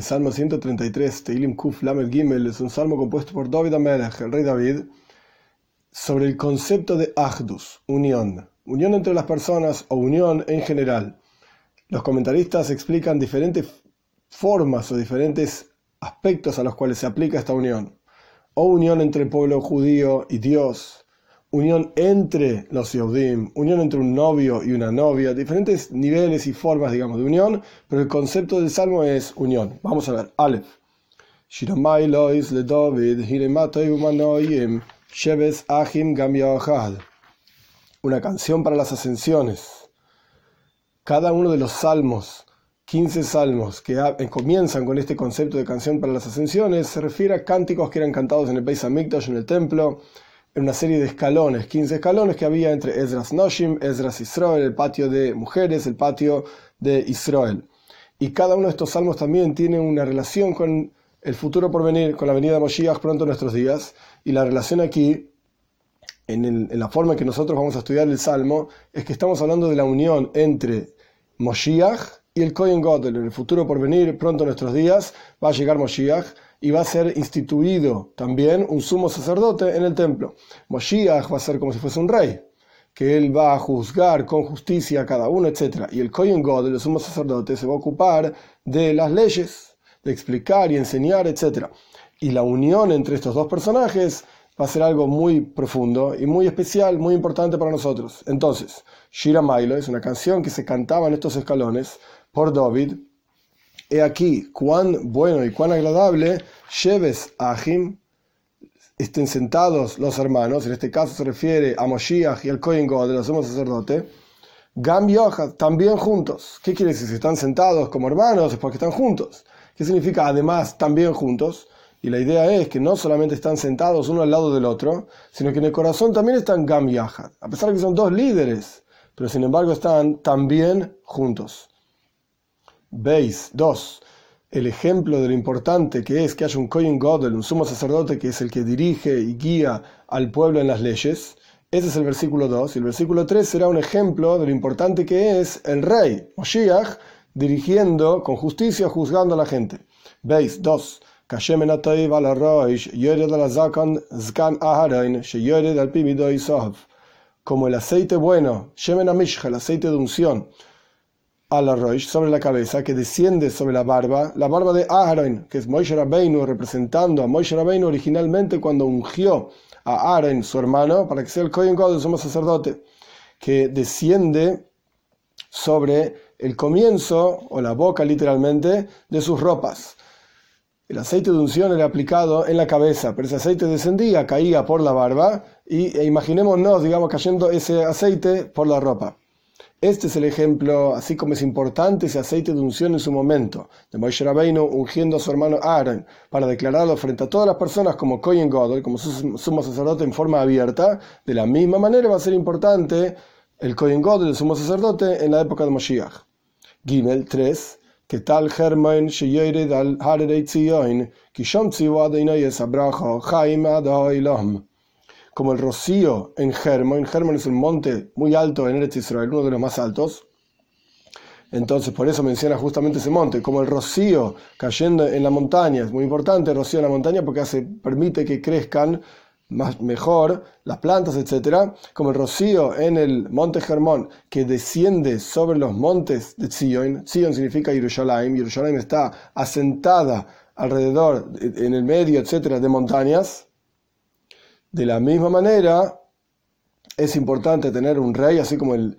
El Salmo 133, Teilim Kuf Lamed Gimel, es un salmo compuesto por David Amelech, el rey David, sobre el concepto de Ahdus, unión, unión entre las personas o unión en general. Los comentaristas explican diferentes formas o diferentes aspectos a los cuales se aplica esta unión. O unión entre el pueblo judío y Dios, unión entre los Yehudim, unión entre un novio y una novia, diferentes niveles y formas, digamos, de unión, pero el concepto del salmo es unión. Vamos a ver, Aleph. Una canción para las ascensiones. Cada uno de los salmos, 15 salmos que comienzan con este concepto de canción para las ascensiones, se refiere a cánticos que eran cantados en el Beis Hamikdash, en el templo, en una serie de escalones, 15 escalones que había entre Esdras Noshim, Esdras Israel, el patio de mujeres, el patio de Israel. Y cada uno de estos salmos también tiene una relación con el futuro por venir, con la venida de Moshiach pronto nuestros días. Y la relación aquí, en, la forma en que nosotros vamos a estudiar el salmo, es que estamos hablando de la unión entre Moshiach y el Kohen Gadol. En el futuro por venir, pronto nuestros días, va a llegar Moshiach y va a ser instituido también un sumo sacerdote en el templo. Moshiach va a ser como si fuese un rey, que él va a juzgar con justicia a cada uno, etc. Y el Kohen God, el sumo sacerdote, se va a ocupar de las leyes, de explicar y enseñar, etc. Y la unión entre estos dos personajes va a ser algo muy profundo y muy especial, muy importante para nosotros. Entonces, Shira Mailo es una canción que se cantaba en estos escalones por David, He aquí cuán bueno y cuán agradable lleves a Jim, estén sentados los hermanos, en este caso se refiere a Moshiach y al Kohen God, de los somos sacerdote, Gam también juntos. ¿Qué quiere decir? Si están sentados como hermanos es porque están juntos. ¿Qué significa además también juntos? Y la idea es que no solamente están sentados uno al lado del otro, sino que en el corazón también están Gam A pesar de que son dos líderes, pero sin embargo están también juntos. Veis, dos, el ejemplo de lo importante que es que haya un Kohen Godel, un sumo sacerdote que es el que dirige y guía al pueblo en las leyes. Ese es el versículo 2. Y el versículo 3 será un ejemplo de lo importante que es el rey, Moshiach, dirigiendo con justicia, juzgando a la gente. Veis, 2. Como el aceite bueno, el aceite de unción, la Roish, sobre la cabeza, que desciende sobre la barba, la barba de Aaron, que es Moshe Rabbeinu, representando a Moshe Rabbeinu originalmente cuando ungió a Aaron, su hermano, para que sea el Kohen God, sumo sacerdote, que desciende sobre el comienzo, o la boca literalmente, de sus ropas. El aceite de unción era aplicado en la cabeza, pero ese aceite descendía, caía por la barba, y e imaginémonos, digamos, cayendo ese aceite por la ropa. Este es el ejemplo, así como es importante ese aceite de unción en su momento, de Moshe Rabbeinu ungiendo a su hermano Aaron para declararlo frente a todas las personas como Kohen Godel, como sumo sacerdote en forma abierta, de la misma manera va a ser importante el Kohen Godel, el sumo sacerdote, en la época de Moshiach. Gimel 3. Que tal Germain sheyered al Harerei Tzion, kishom tziwa es abrajo, adoilom como el rocío en Hermon. Hermon es un monte muy alto en Eretz Israel, uno de los más altos. Entonces, por eso menciona justamente ese monte, como el rocío cayendo en la montaña. Es muy importante el rocío en la montaña porque hace, permite que crezcan más, mejor las plantas, etc. Como el rocío en el monte Hermón que desciende sobre los montes de Zion. Zion significa Jerusalén. Jerusalén está asentada alrededor, en el medio, etc., de montañas. De la misma manera, es importante tener un rey, así como el,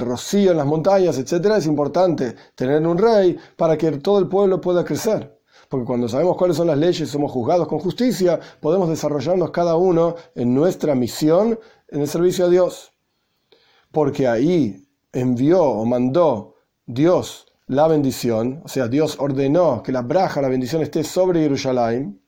rocío en las montañas, etc. Es importante tener un rey para que todo el pueblo pueda crecer. Porque cuando sabemos cuáles son las leyes, somos juzgados con justicia, podemos desarrollarnos cada uno en nuestra misión en el servicio a Dios. Porque ahí envió o mandó Dios la bendición, o sea, Dios ordenó que la braja, la bendición esté sobre Jerusalén.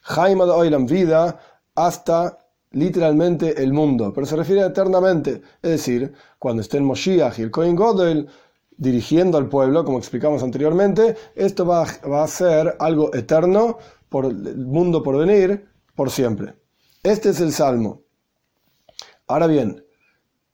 Jaime de Oilam, vida hasta literalmente el mundo, pero se refiere eternamente, es decir, cuando estén Moshiach y el Godel dirigiendo al pueblo, como explicamos anteriormente, esto va, va a ser algo eterno por el mundo por venir, por siempre. Este es el Salmo. Ahora bien,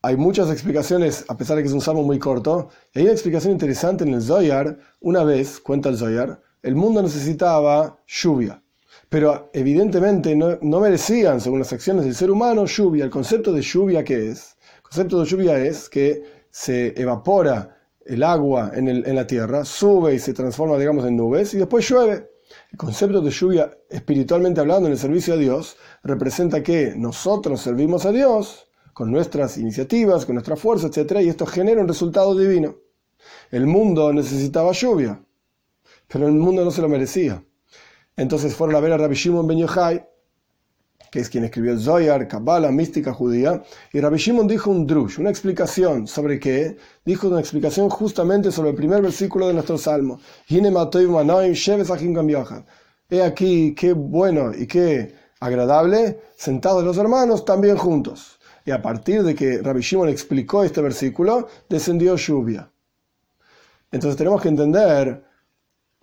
hay muchas explicaciones, a pesar de que es un salmo muy corto, hay una explicación interesante en el Zoyar. Una vez, cuenta el Zoyar, el mundo necesitaba lluvia. Pero evidentemente no, no, merecían, según las acciones del ser humano, lluvia. El concepto de lluvia, ¿qué es? El concepto de lluvia es que se evapora el agua en, el, en la tierra, sube y se transforma, digamos, en nubes y después llueve. El concepto de lluvia, espiritualmente hablando, en el servicio a Dios, representa que nosotros servimos a Dios con nuestras iniciativas, con nuestra fuerza, etc. Y esto genera un resultado divino. El mundo necesitaba lluvia, pero el mundo no se lo merecía. Entonces fueron a ver a Rabbi Shimon Ben Yochai, que es quien escribió el Zoyar, Kabbalah, mística judía, y Rabbi Shimon dijo un drush, una explicación sobre qué, dijo una explicación justamente sobre el primer versículo de nuestro salmo. He aquí qué bueno y qué agradable, sentados los hermanos también juntos. Y a partir de que Rabbi Shimon explicó este versículo, descendió lluvia. Entonces tenemos que entender,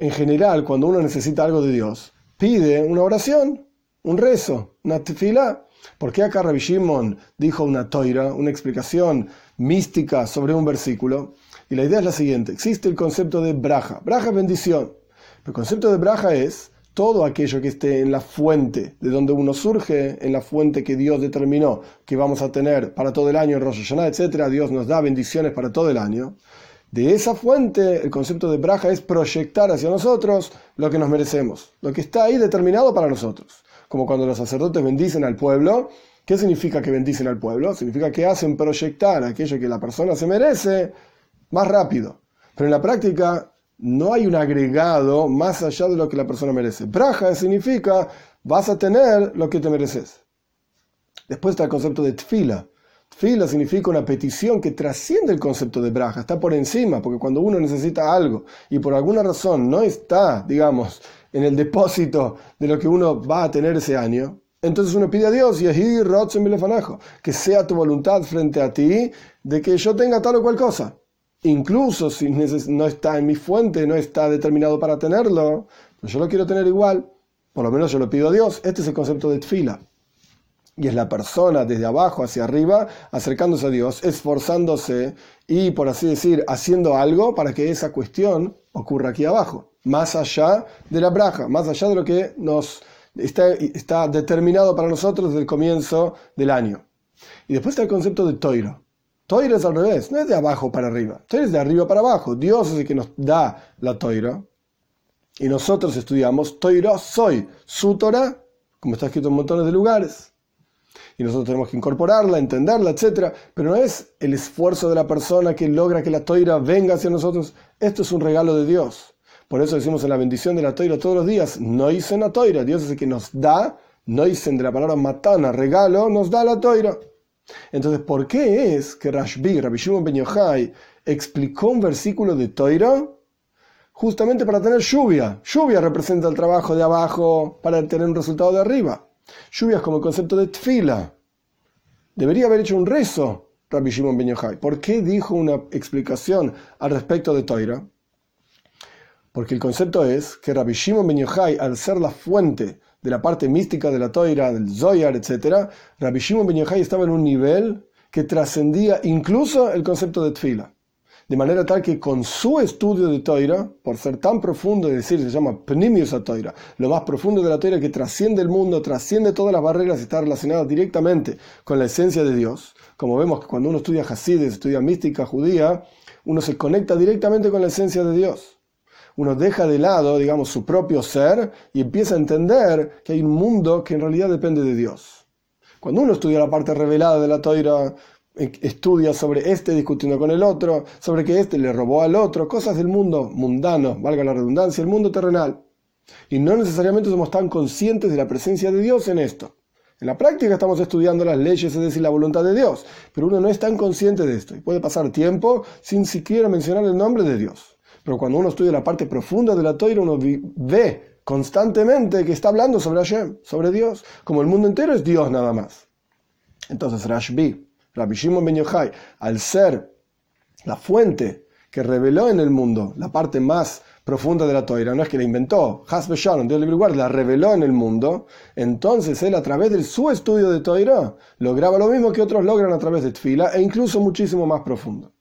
en general, cuando uno necesita algo de Dios, pide una oración, un rezo, una tefila. ¿Por qué acá Rabbi Shimon dijo una toira, una explicación mística sobre un versículo? Y la idea es la siguiente: existe el concepto de braja. Braja es bendición. El concepto de braja es todo aquello que esté en la fuente de donde uno surge, en la fuente que Dios determinó que vamos a tener para todo el año, Rosh Hashanah, etc. Dios nos da bendiciones para todo el año. De esa fuente, el concepto de braja es proyectar hacia nosotros lo que nos merecemos, lo que está ahí determinado para nosotros. Como cuando los sacerdotes bendicen al pueblo, ¿qué significa que bendicen al pueblo? Significa que hacen proyectar aquello que la persona se merece más rápido. Pero en la práctica no hay un agregado más allá de lo que la persona merece. Braja significa vas a tener lo que te mereces. Después está el concepto de tfila. Fila significa una petición que trasciende el concepto de braja, está por encima, porque cuando uno necesita algo y por alguna razón no está, digamos, en el depósito de lo que uno va a tener ese año, entonces uno pide a Dios, y que sea tu voluntad frente a ti de que yo tenga tal o cual cosa. Incluso si no está en mi fuente, no está determinado para tenerlo, pues yo lo quiero tener igual, por lo menos yo lo pido a Dios. Este es el concepto de fila y es la persona desde abajo hacia arriba acercándose a Dios, esforzándose y, por así decir, haciendo algo para que esa cuestión ocurra aquí abajo, más allá de la braja, más allá de lo que nos está, está determinado para nosotros desde el comienzo del año. Y después está el concepto de toiro. Toiro es al revés, no es de abajo para arriba, toiro es de arriba para abajo. Dios es el que nos da la toiro. Y nosotros estudiamos toiro soy, su Torah, como está escrito en montones de lugares y nosotros tenemos que incorporarla, entenderla, etc. Pero no es el esfuerzo de la persona que logra que la toira venga hacia nosotros. Esto es un regalo de Dios. Por eso decimos en la bendición de la toira todos los días, no hice la toira. Dios es el que nos da, no dicen de la palabra matana, regalo, nos da la toira. Entonces, ¿por qué es que Rashbi, Rabbi Shimon Ben Yochai, explicó un versículo de toira? Justamente para tener lluvia. Lluvia representa el trabajo de abajo para tener un resultado de arriba. Lluvias como el concepto de tfila. Debería haber hecho un rezo Rabbi Shimon Ben Yochai. ¿Por qué dijo una explicación al respecto de Toira? Porque el concepto es que Rabbi Shimon Ben Yochai, al ser la fuente de la parte mística de la Toira, del Zoyar, etc., Rabbi Shimon Ben Yochai estaba en un nivel que trascendía incluso el concepto de tfila de manera tal que con su estudio de Toira, por ser tan profundo, es decir, se llama Pnimius a Toira, lo más profundo de la Toira que trasciende el mundo, trasciende todas las barreras y está relacionado directamente con la esencia de Dios. Como vemos que cuando uno estudia Hasides, estudia mística judía, uno se conecta directamente con la esencia de Dios. Uno deja de lado, digamos, su propio ser y empieza a entender que hay un mundo que en realidad depende de Dios. Cuando uno estudia la parte revelada de la Toira, estudia sobre este discutiendo con el otro, sobre que este le robó al otro, cosas del mundo mundano, valga la redundancia, el mundo terrenal. Y no necesariamente somos tan conscientes de la presencia de Dios en esto. En la práctica estamos estudiando las leyes, es decir, la voluntad de Dios, pero uno no es tan consciente de esto y puede pasar tiempo sin siquiera mencionar el nombre de Dios. Pero cuando uno estudia la parte profunda de la toira, uno ve constantemente que está hablando sobre Hashem, sobre Dios, como el mundo entero es Dios nada más. Entonces Rashbi, Rabbi Shimon Ben Yochai, al ser la fuente que reveló en el mundo la parte más profunda de la toira, no es que la inventó, Hasbe Shalom, Dios libre la reveló en el mundo, entonces él a través de su estudio de toira lograba lo mismo que otros logran a través de Tfila e incluso muchísimo más profundo.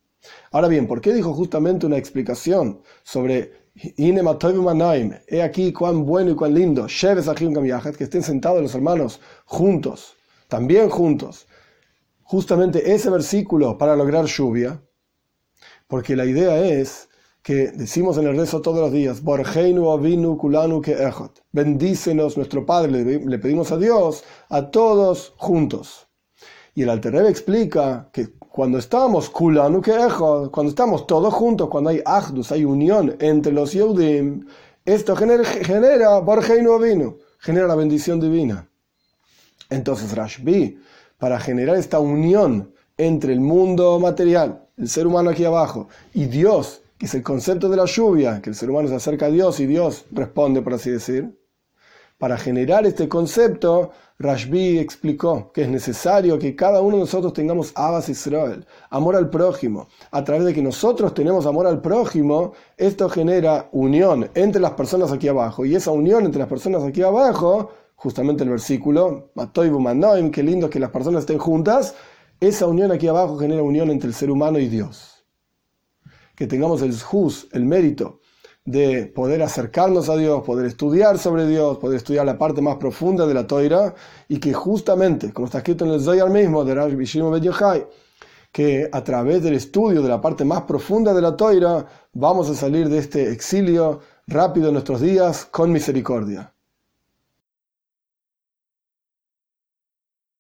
Ahora bien, ¿por qué dijo justamente una explicación sobre He aquí cuán bueno y cuán lindo, que estén sentados los hermanos juntos, también juntos. Justamente ese versículo para lograr lluvia, porque la idea es que decimos en el rezo todos los días, Borgeinu avinu kulanu que Bendícenos nuestro Padre, le pedimos a Dios, a todos juntos. Y el Alter explica que cuando estamos kulanu que cuando estamos todos juntos, cuando hay ahdus, hay unión entre los Yehudim, esto genera, genera Borgeinu avinu, genera la bendición divina. Entonces Rashbi, para generar esta unión entre el mundo material, el ser humano aquí abajo, y Dios, que es el concepto de la lluvia, que el ser humano se acerca a Dios y Dios responde, por así decir. Para generar este concepto, Rashbi explicó que es necesario que cada uno de nosotros tengamos Abbas Israel, amor al prójimo. A través de que nosotros tenemos amor al prójimo, esto genera unión entre las personas aquí abajo. Y esa unión entre las personas aquí abajo, justamente el versículo, qué lindo que las personas estén juntas, esa unión aquí abajo genera unión entre el ser humano y Dios que tengamos el juz, el mérito de poder acercarnos a Dios, poder estudiar sobre Dios, poder estudiar la parte más profunda de la Toira y que justamente, como está escrito en el Zoyar mismo de Rav Bishim Ben que a través del estudio de la parte más profunda de la Toira vamos a salir de este exilio rápido en nuestros días con misericordia.